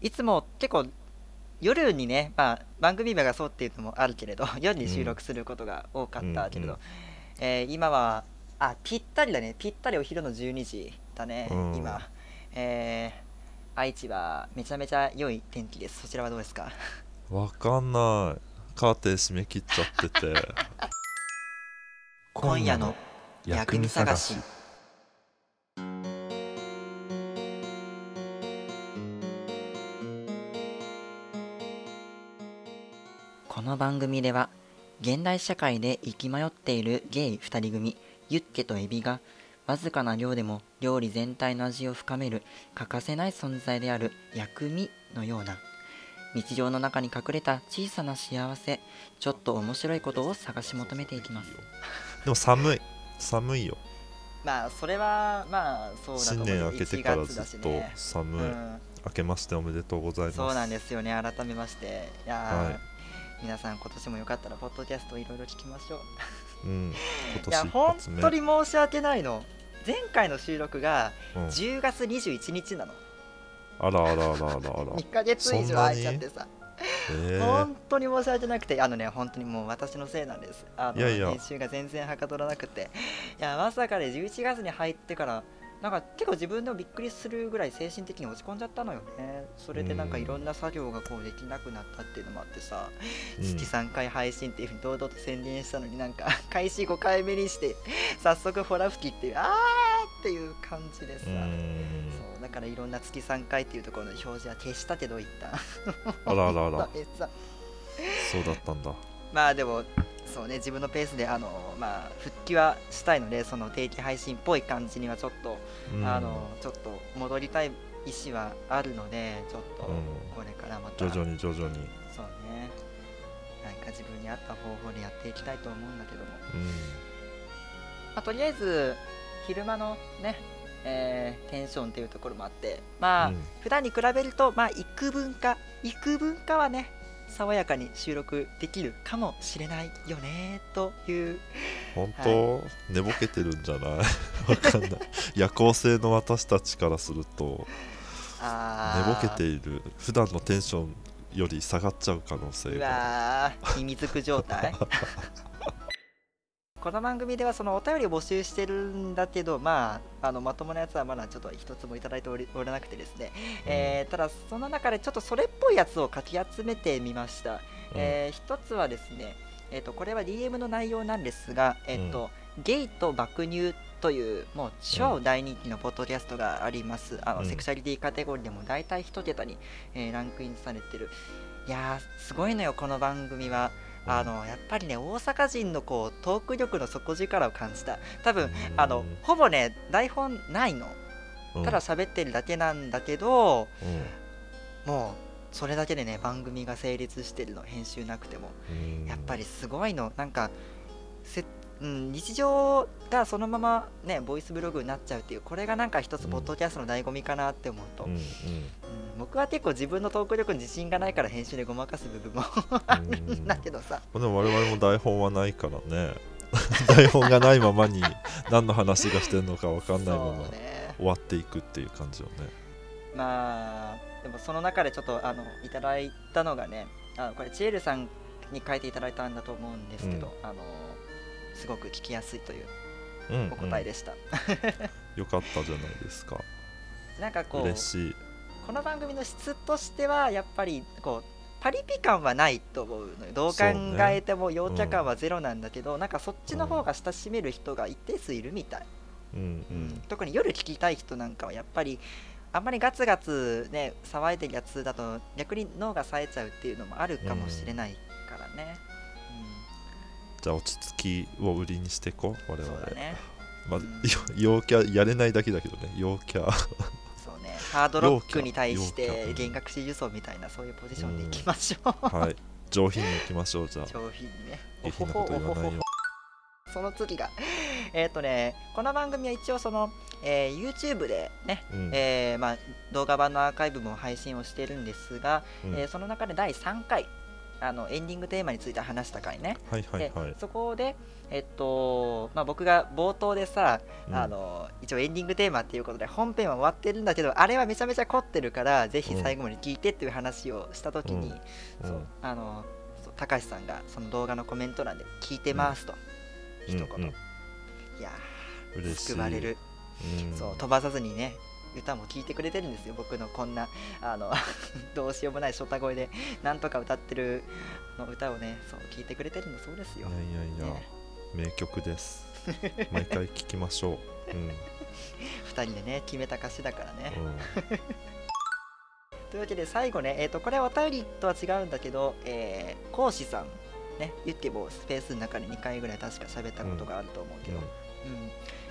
いつも結構夜にね、まあ、番組名がそうっていうのもあるけれど 夜に収録することが多かったけれど、うんえー今はあぴったりだね。ぴったりお昼の12時だね、うん。今、えー愛知はめちゃめちゃ良い天気です。そちらはどうですか？わかんない。カーテン閉め切っちゃってて。今夜の薬味探しの番組では現代社会で生き迷っているゲイ2人組ユッケとエビがわずかな量でも料理全体の味を深める欠かせない存在である薬味のような日常の中に隠れた小さな幸せちょっと面白いことを探し求めていきます。でも寒い。寒いよ。まあそれはまあそうだと思新う年明けてから1月だしずっとね。寒い、うん。明けましておめでとうございます。そうなんですよね。改めまして。いやー、はい皆さん今年もよかったらポッドキャストいろいろ聞きましょう。うん 今いや本当に申し訳ないの。前回の収録がうん。10月21日なの、あらあらあらあらあら。2ヶ月以上空いちゃってさ。え。ー、本当に申し訳なくて。あのね本当にもう私のせいなんです。あのいやいや。編集が全然はかどらなくて。いやまさかで11月に入ってからなんか結構自分でもびっくりするぐらい精神的に落ち込んじゃったのよね。それでなんかうんいろんな作業がこうできなくなったっていうのもあってさ、うん。月3回配信っていうふうに堂々と宣伝したのになんか 開始5回目にして早速ホラ吹きっていうあーっていう感じでさ、うん。そうだからいろんな月3回っていうところの表示は消したけど一旦。あらあらあら。そうだったんだ。まあでもそうね自分のペースであのまあ復帰はしたいのでその定期配信っぽい感じにはちょっと、うん。あのちょっと戻りたい意思はあるのでちょっとうん。これからまた、徐々に徐々に。そうね。なんか自分に合った方法でやっていきたいと思うんだけども、うん。まあ、とりあえず昼間のねえーテンションっていうところもあってまあ、うん。普段に比べるとまあ幾分か幾分かはね爽やかに収録できるかもしれないよねという。本当、寝ぼけてるんじゃない？わかんない。夜行性の私たちからすると。寝ぼけている。普段のテンションより下がっちゃう可能性うがわー秘密く状態 この番組ではそのお便りを募集してるんだけどまああのまともなやつはまだちょっと一つもいただいておりおらなくてですね、えーただその中でちょっとそれっぽいやつをかき集めてみました、えー一つはですねえー、とこれは DM の内容なんですが、えーとゲイと爆乳というもう超大人気のポッドキャストがあります、あのうん。セクシャリティカテゴリーでも大体1桁に、えーランクインされてる。いやーすごいのよこの番組は。うんあのやっぱりね大阪人のこうトーク力の底力を感じた。多分うん。あのほぼね台本ないの。うん。ただ喋ってるだけなんだけど、うん。もうそれだけでね番組が成立してるの編集なくても。うん。やっぱりすごいの。なんかせ、うん、日常がそのままねボイスブログになっちゃうっていうこれがなんか一つうん。ポッドキャストの醍醐味かなって思うと、うん僕は結構自分のトーク力に自信がないから編集でごまかす部分もあるんだけどさ。でも我々も台本はないからね。台本がないままに何の話がしてるのか分かんないまま終わっていくっていう感じよね。まあでもその中でちょっとあのいただいたのがねあのこれチエルさんに書いていただいたんだと思うんですけど、あのすごく聞きやすいといううん、お答えでした、よかったじゃないですか。なんかこう嬉しいこの番組の質としてはやっぱりこうパリピ感はないと思うのよ。どう考えても陽キャ感はゼロなんだけど、なんかそっちの方が親しめる人が一定数いるみたい、うんううん。ん特に夜聞きたい人なんかはやっぱりあんまりガツガツね騒いでるやつだと逆に脳が冴えちゃうっていうのもあるかもしれないからね、じゃあ落ち着きを売りにしていこう我うん、々ね。まあうん。よ陽キャやれないだけだけどね。陽キャハードロックに対して弦楽四重奏みたいなそういうポジションでいきましょう、はい。上品にいきましょうじゃあ。上品にね。下品なこと言わないよ。その次がえっ、とねこの番組は一応その、えー YouTube でね、うん。えーまあ、動画版のアーカイブも配信をしてるんですが、うん。えーその中で第3回あのエンディングテーマについて話した回ね、はいはいはい。でそこで、えっとまあ、僕が冒頭でさ、うん。あの一応エンディングテーマっていうことで本編は終わってるんだけどあれはめちゃめちゃ凝ってるからぜひ最後まで聞いてっていう話をした時に、そううん。あのそう高橋さんがその動画のコメント欄で「聞いてます」と、一言、うん。うん。いやー救われる、うん。そう飛ばさずにね歌も聴いてくれてるんですよ。僕のこんなあの どうしようもないショタ声でなんとか歌ってるの歌をねそう聴いてくれてるのそうですよ、いやいやいや、ね、名曲です。毎回聴きましょう、うん。2人でね決めた歌詞だからね、うん。というわけで最後ね、えー、とこれはお便りとは違うんだけど、えー、講師さんねユッケボースペースの中で2回ぐらい確か喋ったことがあると思うけど、うん。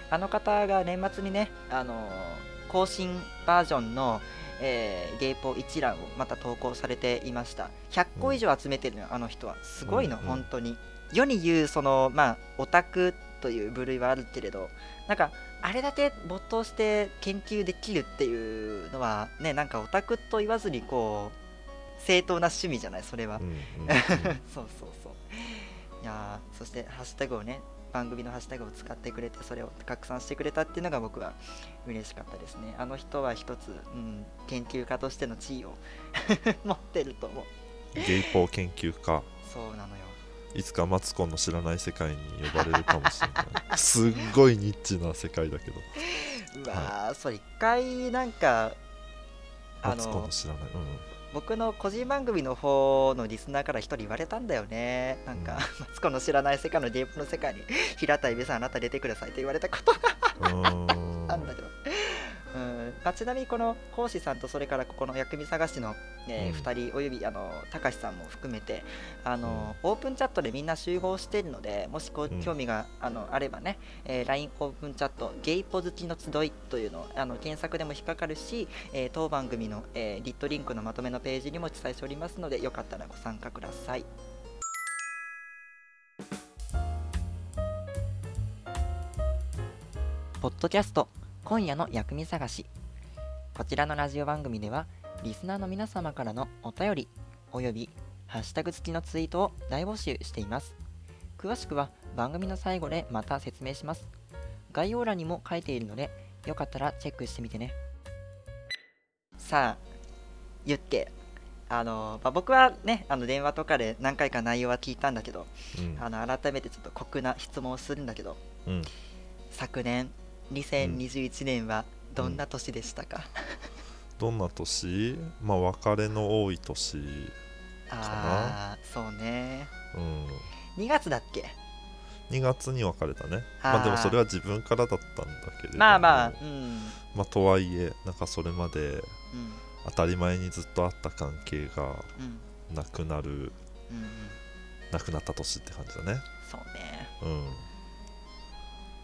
あの方が年末にね、あのー更新バージョンの、えーゲイポ一覧をまた投稿されていました。100個以上集めてるのよ、あの人は。すごいの、うんうん。本当に世に言うそのまあオタクという部類はあるけれどなんかあれだけ没頭して研究できるっていうのはねなんかオタクと言わずにこう正当な趣味じゃないそれは、うんうんうん。そうそうそう。いやーそしてハッシュタグをね番組のハッシュタグを使ってくれてそれを拡散してくれたっていうのが僕は嬉しかったですね。あの人は一つ、うん、研究家としての地位を 持ってると思う。ゲイポー研究家。そうなのよいつかマツコンの知らない世界に呼ばれるかもしれない。すっごいニッチな世界だけど。うわー、それ一回なんかあマツコンのの知らない、僕の個人番組の方のリスナーから一人言われたんだよね。なんか、マツコの知らない世界のゲームの世界に平田恵美さんあなた出てくださいって言われたことが あんだけど、うんまあ、ちなみにこの講師さんとそれからここの薬味探しの、えうん。2人およびあの高橋さんも含めてあの、オープンチャットでみんな集合しているのでもしこ興味があのあればね、えー LINE オープンチャットゲイポ好きの集いというのをあの検索でも引っかかるし、えー当番組の、えーリットリンクのまとめのページにも記載しておりますのでよかったらご参加ください。ポッドキャスト今夜の薬味探しこちらのラジオ番組ではリスナーの皆様からのお便りおよびハッシュタグ付きのツイートを大募集しています。詳しくは番組の最後でまた説明します。概要欄にも書いているのでよかったらチェックしてみてね。さあ言ってあの、まあ、僕はねあの電話とかで何回か内容は聞いたんだけどうん。あの改めてちょっと酷な質問をするんだけどうん。昨年2021年はどんな年でしたか、どんな年？まあ別れの多い年ああそうね。うん。2月だっけ？2月に別れたね。まあでもそれは自分からだったんだけれども。まあまあうん。まあとはいえなんかそれまでうん。当たり前にずっとあった関係がうん。なくなるうんうん。なくなった年って感じだね。そうね。うん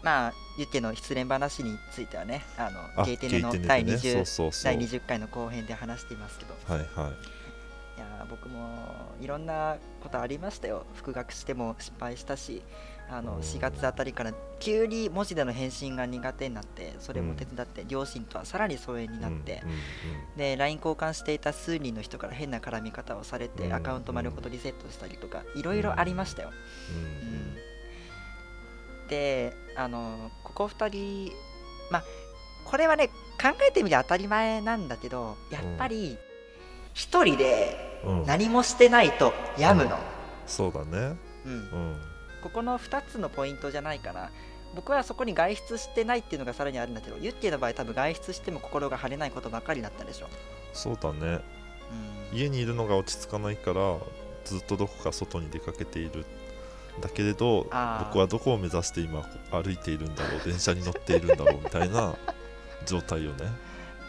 まあユッケの失恋話についてはねあのあゲイテネの第ネでね。20, そう第20回の後編で話していますけど。はいはい。いやー僕もいろんなことありましたよ。復学しても失敗したしあのうん。4月あたりから急に文字での返信が苦手になってそれも手伝って両親とはさらに疎遠になって、うんうんで LINE 交換していた数人の人から変な絡み方をされて、うんアカウント丸ごとリセットしたりとかいろいろありましたよ、うん。うんであのここ2人まあこれはね考えてみりゃ当たり前なんだけどやっぱり1人でうん。うん何もしてないと病むの、そうだね。うん。うん。ここの2つのポイントじゃないかな。僕はそこに外出してないっていうのがさらにあるんだけどユッケの場合多分外出しても心が晴れないことばかりだったでしょ、そうだね。うん、家にいるのが落ち着かないからずっとどこか外に出かけているだけれど僕はどこを目指して今歩いているんだろう電車に乗っているんだろうみたいな 状態よね。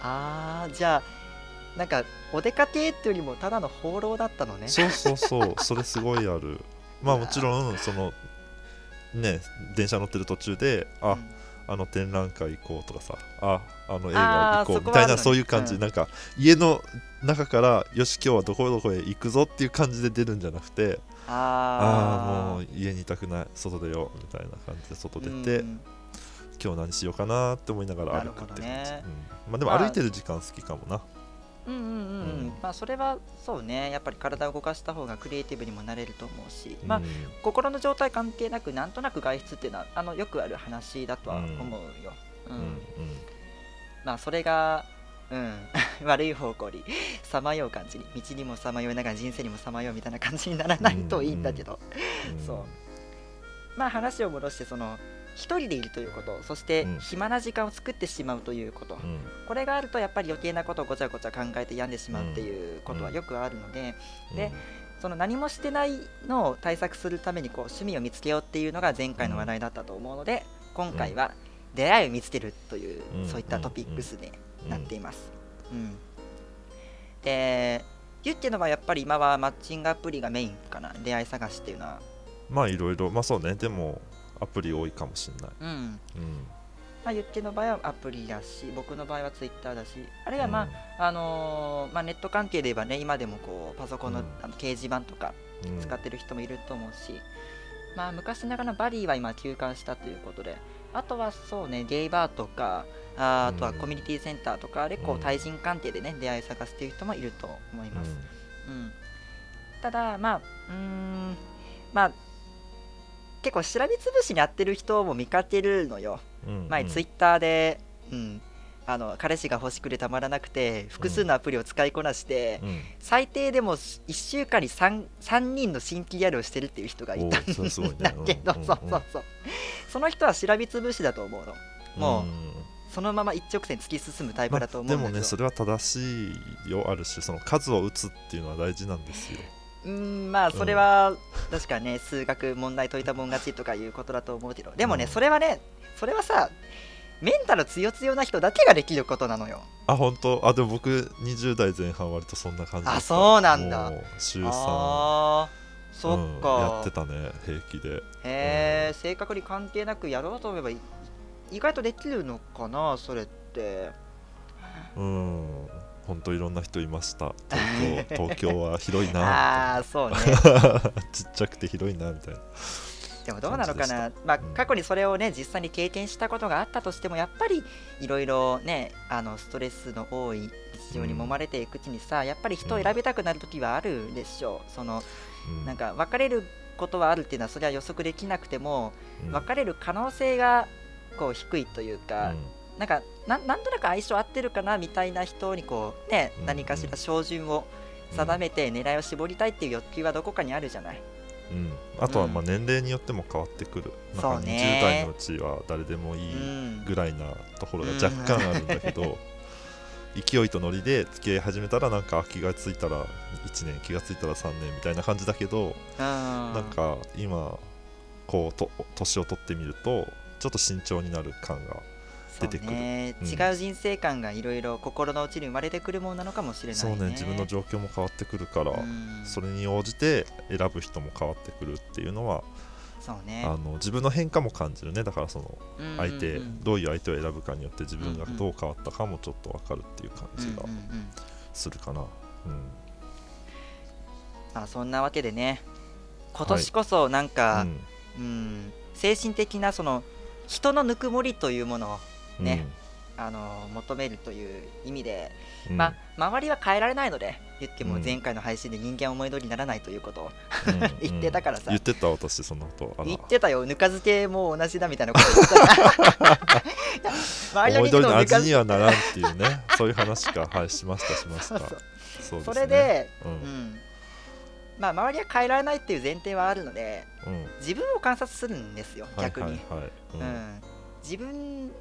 あーじゃあなんかお出かけっていうよりもただの放浪だったのね。そうそうそう。それすごいある。まあもちろんそのね電車乗ってる途中であ、うん。あの展覧会行こうとかさああの映画行こうみたいなそういう感じ、うん。なんか家の中からよし今日はどこどこへ行くぞっていう感じで出るんじゃなくてああーもあう家にいたくない外出ようみたいな感じで外出ーて、うん。今日何しようかなって思いながら歩くって感じ、ね。うん。まあでもまあ。歩いてる時間好きかもな、うんうんうんうん、うん。ままあそれはそうね。やっぱり体を動かした方がクリエイティブにもなれると思うし、まあうん心の状態関係なくなんとなく外出っていうのはあのよくある話だとは思うよ、うん。まあそれがうん 悪い方向にさまよう感じに道にもさまよいながら人生にもさまようみたいな感じにならないといいんだけど、うん。そう。まあ話を戻してその一人でいるということそしてうん。暇な時間を作ってしまうということ、うん。これがあるとやっぱり余計なことをごちゃごちゃ考えて病んでしまうっていうことはよくあるので、でその何もしてないのを対策するためにこう趣味を見つけようっていうのが前回の話題だったと思うので、今回は出会いを見つけるという、うん。そういったトピックスにうん。なっています。うん。でユッケの場合やっぱり今はマッチングアプリがメインかな。出会い探しっていうのは。まあいろいろ。まあそうね。でもアプリ多いかもしれない。うん。うん。まあ、ユッケの場合はアプリだし僕の場合はツイッターだし。あるいはまあ、あのーまあ、ネット関係で言えばね今でもこうパソコンの,、うん。あの掲示板とかうん。使ってる人もいると思うし、まあ昔ながらのバリーは今休館したということであとはそうねゲイバーとかあーあとはうんコミュニティセンターとかでこううん。対人関係でね出会い探すっていう人もいると思います、うん。ただまあうーんまあ結構しらみつぶしにやってる人も見かけるのよ。うん前ツイッターで、うん、あの彼氏が欲しくてたまらなくて複数のアプリを使いこなして、うん。最低でも1週間に 3, 3人の新規ギャルをしてるっていう人がいたんだけど、うんうんうんそうそうそう。その人はしらみつぶしだと思うの。もう、ん。そのまま一直線突き進むタイプまだと思でうんだけど、もねそれは正しいよあるしその数を打つっていうのは大事なんですよ。うーんまあそれは、確かね数学問題解いたもん勝ちとかいうことだと思うけど。でもね、うん。それはねそれはさメンタル強強な人だけができることなのよ。あ本当？あでも僕20代前半割とそんな感じあそうなんだ。週3あーそっか、やってたね平気で。へえ、性格に関係なくやろうと思えばい意外とできるのかなそれって。うん。本当いろんな人いました。東京東京は広いなああそうね。ちっちゃくて広いなみたいなでもどうなのかな？まあうん過去にそれをね実際に経験したことがあったとしてもやっぱりいろいろねあのストレスの多い日常に揉まれていくうちにさ、やっぱり人を選びたくなる時はあるでしょう。そのうん。なんか別れることはあるっていうのはそれは予測できなくてもうん。別れる可能性がこう低いというか、なんかなんなんとなく相性合ってるかなみたいな人にこうね、うん。何かしら照準を定めて狙いを絞りたいっていう欲求はどこかにあるじゃない。うん、あとはうんまあ年齢によっても変わってくる、なんかそうね。20代のうちは誰でもいいうんぐらいなところが若干あるんだけど、勢いとノリで付き合い始めたらなんか気がついたら1年気がついたら3年みたいな感じだけど、ななんか今こうと年を取ってみるとちょっと慎重になる感が出てくる。ねうん。違う人生観がいろいろ心の内に生まれてくるものなのかもしれないね。そうね。自分の状況も変わってくるから、うん。それに応じて選ぶ人も変わってくるっていうのは、そうね。あの自分の変化も感じるね。だからそのうんうんうん。相手、どういう相手を選ぶかによって自分がどう変わったかもちょっと分かるっていう感じがうんうんうんするかな。うん。まあそんなわけでね今年こそなんか、うん精神的なその人のぬくもりというものをうん。ねあの求めるという意味で、うん。まあ周りは変えられないので言ってもうん。前回の配信で人間は思い通りにならないということをうん 言ってたからさ。言ってた私そのこと。言ってたよ。ぬか漬けも同じだみたいなこと言ってた。周りの思い通りの人の味にはならんっていうね。そういう話か。はいしましたしました。そうね。それで、ううん。んまあ周りは変えられないっていう前提はあるのでうん。自分を観察するんですよ逆に、はいはい。はいうん。うん、自分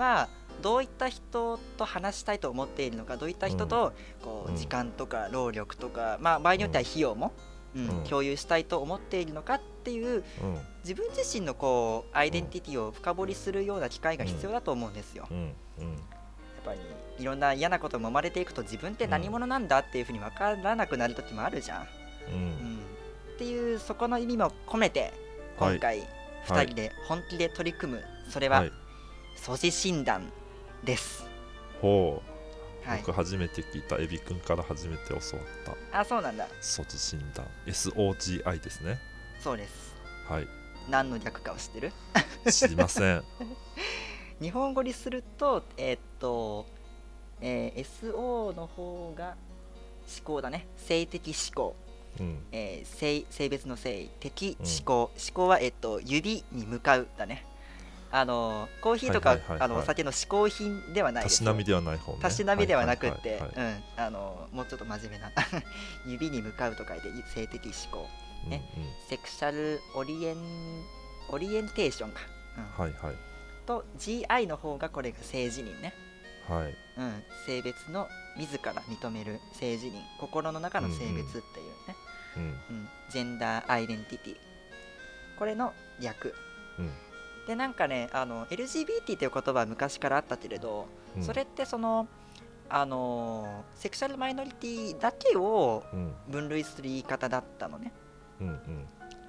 はどういった人と話したいと思っているのかどういった人とこううん。時間とか労力とか、まあ、場合によっては費用も、うんうん。共有したいと思っているのかっていううん。自分自身のこうアイデンティティを深掘りするような機会が必要だと思うんですよ。やっぱりいろんな嫌なことも生まれていくと自分って何者なんだっていうふうに分からなくなる時もあるじゃん。ううん。ん、っていうそこの意味も込めてはい。今回2人で本気で取り組む、それははい素地診断です。ほう。はい、僕初めて聞いた。エビくんから初めて教わった。あそうなんだ。措置診断。SOGI ですね。そうです。はい。何の略かを知ってる？知りません。日本語にするとえーっと、えー SO の方が思考だね。性的思考、うん。えー性性別の性。的思考、思考は、えっと、指に向かうだねあのコーヒーとか、はいはいはいはい。あのお酒の嗜好品ではないですたしなみではない方ね。たしなみではなくって、はいはいはいはい。うん、あのもうちょっと真面目な。指に向かうと書いて性的思考ね。セクシャルオリエンオリエンテーションか、うん。うんはいはい。と GI の方がこれが性自認ね、はい。うん、性別の自ら認める性自認。心の中の性別っていうね、うん。うん。ジェンダーアイデンティティ。これの略。うんでなんかねあの LGBT という言葉は昔からあったけれど、うん。それってそのあのセクシャルマイノリティだけをうん。分類する言い方だったのね。うんうん。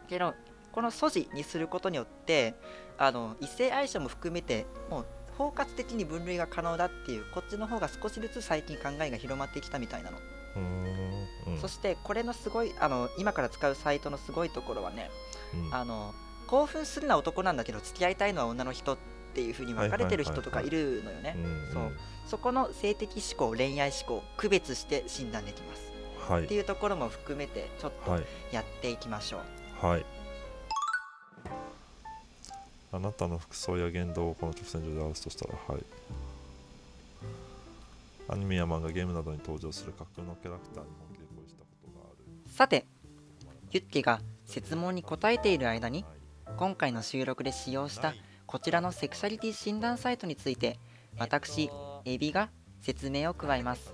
けどこの素地にすることによってあの異性愛者も含めてもう包括的に分類が可能だっていうこっちの方が少しずつ最近考えが広まってきたみたいなの、うーんうん。そしてこれのすごいあの今から使うサイトのすごいところはねうん。あの興奮するのは男なんだけど付き合いたいのは女の人っていう風に分かれてる人とかいるのよね。う。んそうそこの性的思考恋愛思考区別して診断できます。はい。っていうところも含めてちょっとはい。やっていきましょう、はい。あなたの服装や言動をこの直線上で表すとしたらはい。アニメや漫画ゲームなどに登場する架空のキャラクターに本気で恋したことがある。さてユッケが質問に答えている間に今回の収録で使用したこちらのセクシャリティ診断サイトについて私エビが説明を加えます。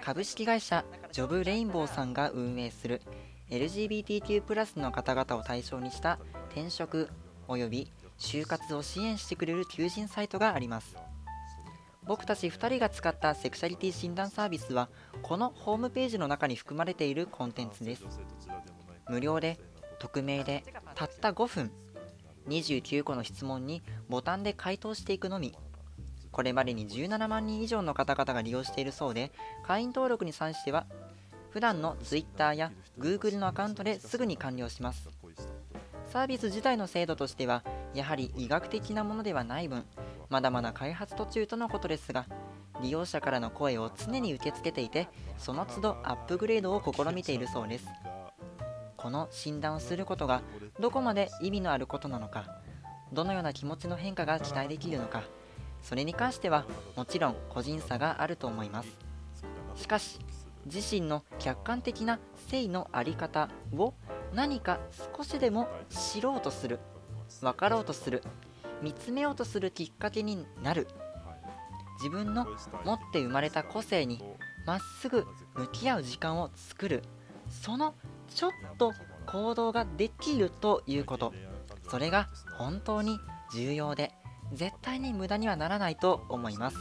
株式会社ジョブレインボーさんが運営する LGBTQ+ の方々を対象にした転職および就活を支援してくれる求人サイトがあります。僕たち2人が使ったセクシャリティ診断サービスはこのホームページの中に含まれているコンテンツです。無料で匿名でたった5分29個の質問にボタンで回答していくのみ。これまでに17万人以上の方々が利用しているそうで会員登録に関しては普段の Twitter や Google のアカウントですぐに完了します。サービス自体の制度としてはやはり医学的なものではない分まだまだ開発途中とのことですが利用者からの声を常に受け付けていてその都度アップグレードを試みているそうです。この診断をすることがどこまで意味のあることなのかどのような気持ちの変化が期待できるのかそれに関してはもちろん個人差があると思います。しかし自身の客観的な性の在り方を何か少しでも知ろうとする分かろうとする見つめようとするきっかけになる。自分の持って生まれた個性にまっすぐ向き合う時間を作る。そのちょっと行動ができるということ。それが本当に重要で絶対に無駄にはならないと思います。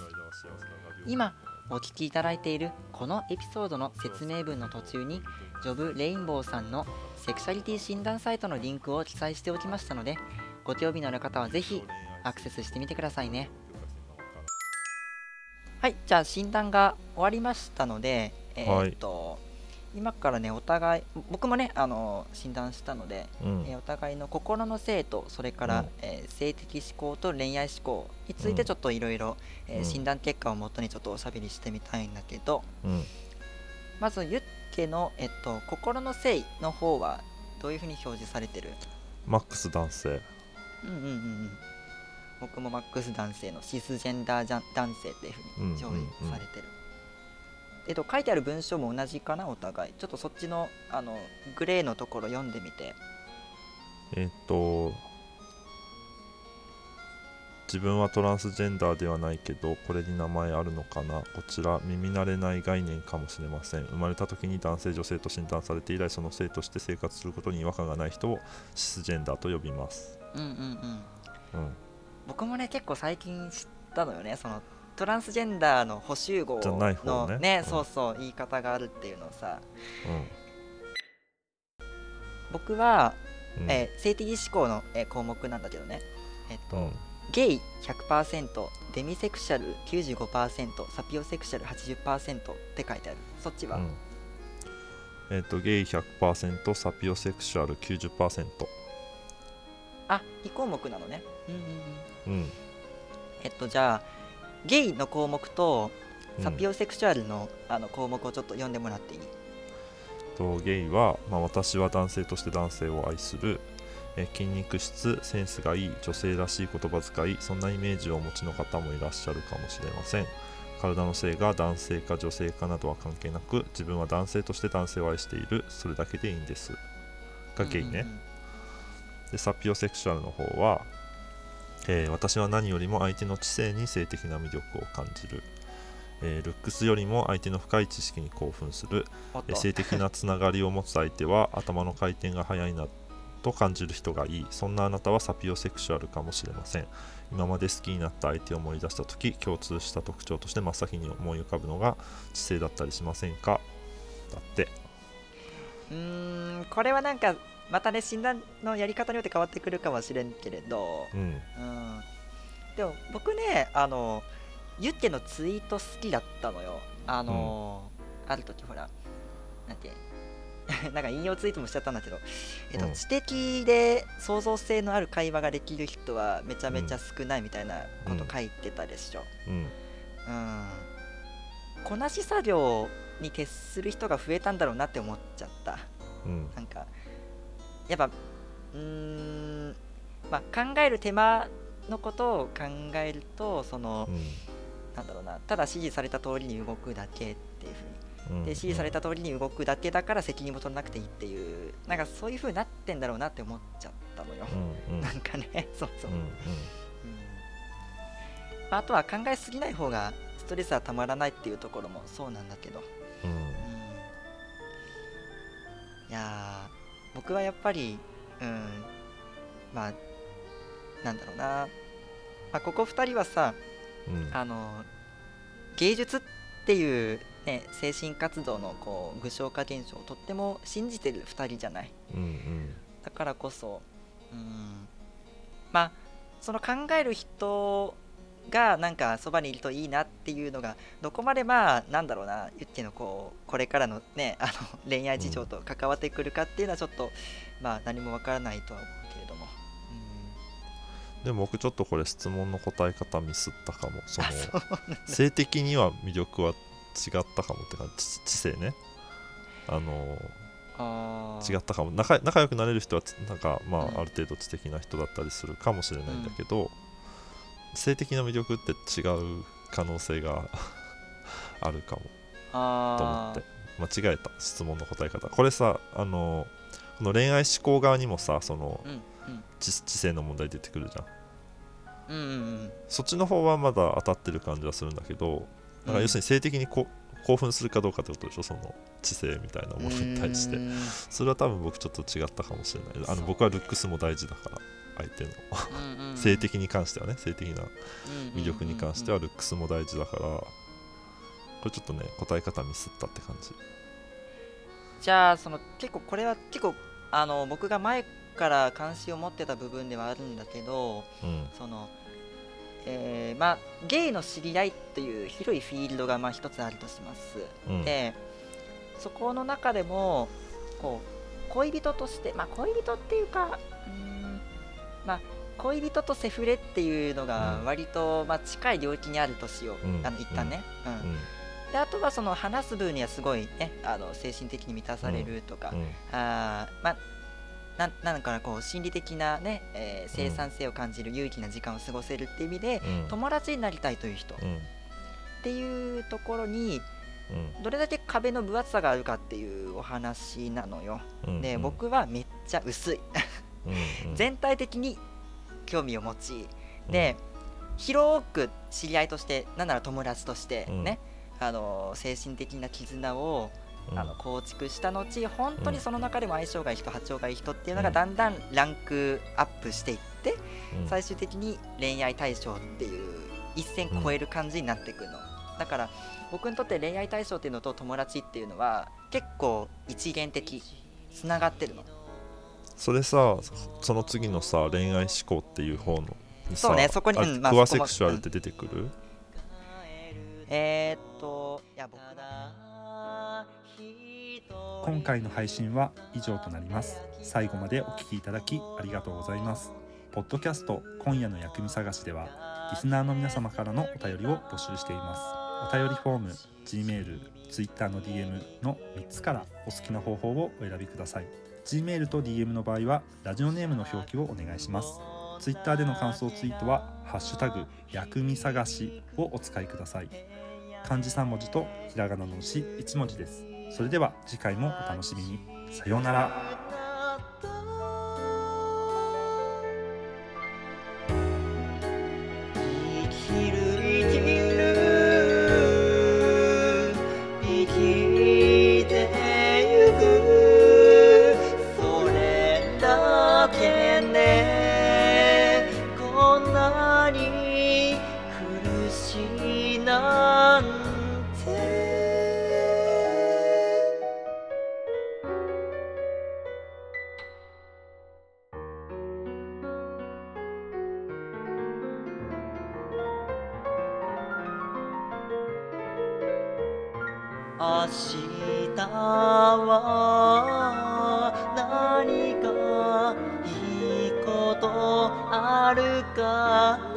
今お聞きいただいているこのエピソードの説明文の途中にジョブレインボーさんのセクシャリティ診断サイトのリンクを記載しておきましたのでご興味のある方はぜひアクセスしてみてくださいね。はいじゃあ診断が終わりましたのでえーっと、今からねお互い僕もねあの診断したので、うん。えーお互いの心の性とそれから、うん。えー性的思考と恋愛思考についてうんちょっといろいろうん。診断結果をもとにちょっとおしゃべりしてみたいんだけどうん。まずユッケの、えっと、心の性の方はどういうふうに表示されてる？マックス男性。うんうんうんうん。僕もマックス男性のシスジェンダージャン男性っていうふうに表示されてる、えっと書いてある文章も同じかなお互い。ちょっとそっちのあのグレーのところ読んでみて。えーっと自分はトランスジェンダーではないけどこれに名前あるのかなこちら耳慣れない概念かもしれません。生まれた時に男性女性と診断されて以来その性として生活することに違和感がない人をシスジェンダーと呼びます。うんうんうん。うん。僕もね結構最近知ったのよねそのトランスジェンダーの補集合のね。うん。そうそう言い方があるっていうのをさ。う僕は、んうん。えー性的思考の、えー項目なんだけどね。えっと、うん。ゲイ100%デミセクシャル95%サピオセクシャル80%って書いてある。そっちは、うん。えーっとゲイ100%サピオセクシュアル90%あ2項目なのね。うんうんうん。うん。えっとじゃあゲイの項目とうん。サピオセクシュアルのあの項目をちょっと読んでもらっていい？とゲイは、まあ、私は男性として男性を愛するえー筋肉質センスがいい女性らしい言葉遣いそんなイメージをお持ちの方もいらっしゃるかもしれません。体の性が男性か女性かなどは関係なく自分は男性として男性を愛しているそれだけでいいんです。がゲイね、でサピオセクシュアルの方は、えー私は何よりも相手の知性に性的な魅力を感じる、えールックスよりも相手の深い知識に興奮する。えー性的なつながりを持つ相手は頭の回転が速いなと感じる人がいい。そんなあなたはサピオセクシュアルかもしれません。今まで好きになった相手を思い出した時共通した特徴として真っ先に思い浮かぶのが知性だったりしませんか？だって。うーんこれはなんかまたね診断のやり方によって変わってくるかもしれんけれど、うん。うん、でも僕ねあのユッケのツイート好きだったのよ。あの、ある時ほらなんて なんか引用ツイートもしちゃったんだけど、えっとうん。知的で創造性のある会話ができる人はめちゃめちゃ少ないみたいなこと書いてたでしょ、うん。うん、こなし作業に徹する人が増えたんだろうなって思っちゃった。うん。なんかやっぱうーんまあ考える手間のことを考えるとその、うん。なんだろうなただ指示された通りに動くだけっていうふうに。うん。で指示された通りに動くだけだから責任も取らなくていいっていうなんかそういうふうになってんだろうなって思っちゃったのよ、うんうん。なんかね そうそう、うんうん。まあ、あとは考えすぎない方がストレスはたまらないっていうところもそうなんだけど、うん。うん、いやー僕はやっぱりうんまあなんだろうな、まあ、ここ2人はさうん。あの芸術っていう、ね、精神活動のこう具象化現象をとっても信じてる2人じゃない。うんうん。だからこそうんまあその考える人がなんかそばにいるといいなっていうのがどこまでまあなんだろうなユッケのこうこれからのね あの恋愛事情と関わってくるかっていうのはちょっと、まあ何もわからないとは思うけれども、でも僕ちょっとこれ質問の答え方ミスったかも。その性的には魅力は違ったかもってか知知性ね。あの違ったかも。仲仲良くなれる人はつなんかまあ、うん。ある程度知的な人だったりするかもしれないんだけど、性的な魅力って違う可能性が あるかも。と思あって間違えた質問の答え方。これさあのこの恋愛思考側にもさそのーうんうん。知知性の問題出てくるじゃん。うんうんうん。そっちの方はまだ当たってる感じはするんだけどだから要するに性的にこ興奮するかどうかってことでしょ？その知性みたいなものに対して。それは多分僕ちょっと違ったかもしれない。あの僕はルックスも大事だから相手の。うんうん。性的に関してはね性的な魅力に関してはルックスも大事だからこれちょっとね答え方ミスったって感じ。じゃあその結構これは結構あの僕が前から関心を持ってた部分ではあるんだけどうん。そのえーまあゲイの知り合いっていう広いフィールドがまあ一つあるとします、うん。でそこの中でもこう恋人としてまあ恋人っていうかまあ恋人とセフレっていうのがうん。割と、まあ、近い領域にあるとしよう、うん。あの一旦ね、うん。うん。であとはその話す分にはすごいねあの精神的に満たされるとか、うん。あーまあなんなんかなこう心理的なね、えー生産性を感じる有意義な時間を過ごせるっていう意味で、うん。友達になりたいという人。っうん。ていうところにうん。どれだけ壁の分厚さがあるかっていうお話なのよ。で、僕はめっちゃ薄いうんうん。全体的に興味を持ちで、広く知り合いとしてなんなら友達としてね、あの精神的な絆をうん。あの構築した後本当にその中でも相性がいい人波長がいい人っていうのがうん。だんだんランクアップしていってうん。最終的に恋愛対象っていう一線超える感じになっていくの。だから僕にとって恋愛対象っていうのと友達っていうのは結構一元的つながってるのそれさその次のさ恋愛思考っていう方のそうねそこにうんまあそこもクアセクシュアルって出てくる、えー、っといや僕。今回の配信は以上となります。最後までお聞きいただきありがとうございます。ポッドキャスト今夜の薬味探しではリスナーの皆様からのお便りを募集しています。お便りフォーム Gmail、Twitter の DM の3つからお好きな方法をお選びください Gmail と DM の場合はラジオネームの表記をお願いします。Twitter での感想ツイートは「ハッシュタグ薬味探し」をお使いください。漢字3文字とひらがなの詩1文字です。それでは次回もお楽しみに。さようなら。は何かいいことあるか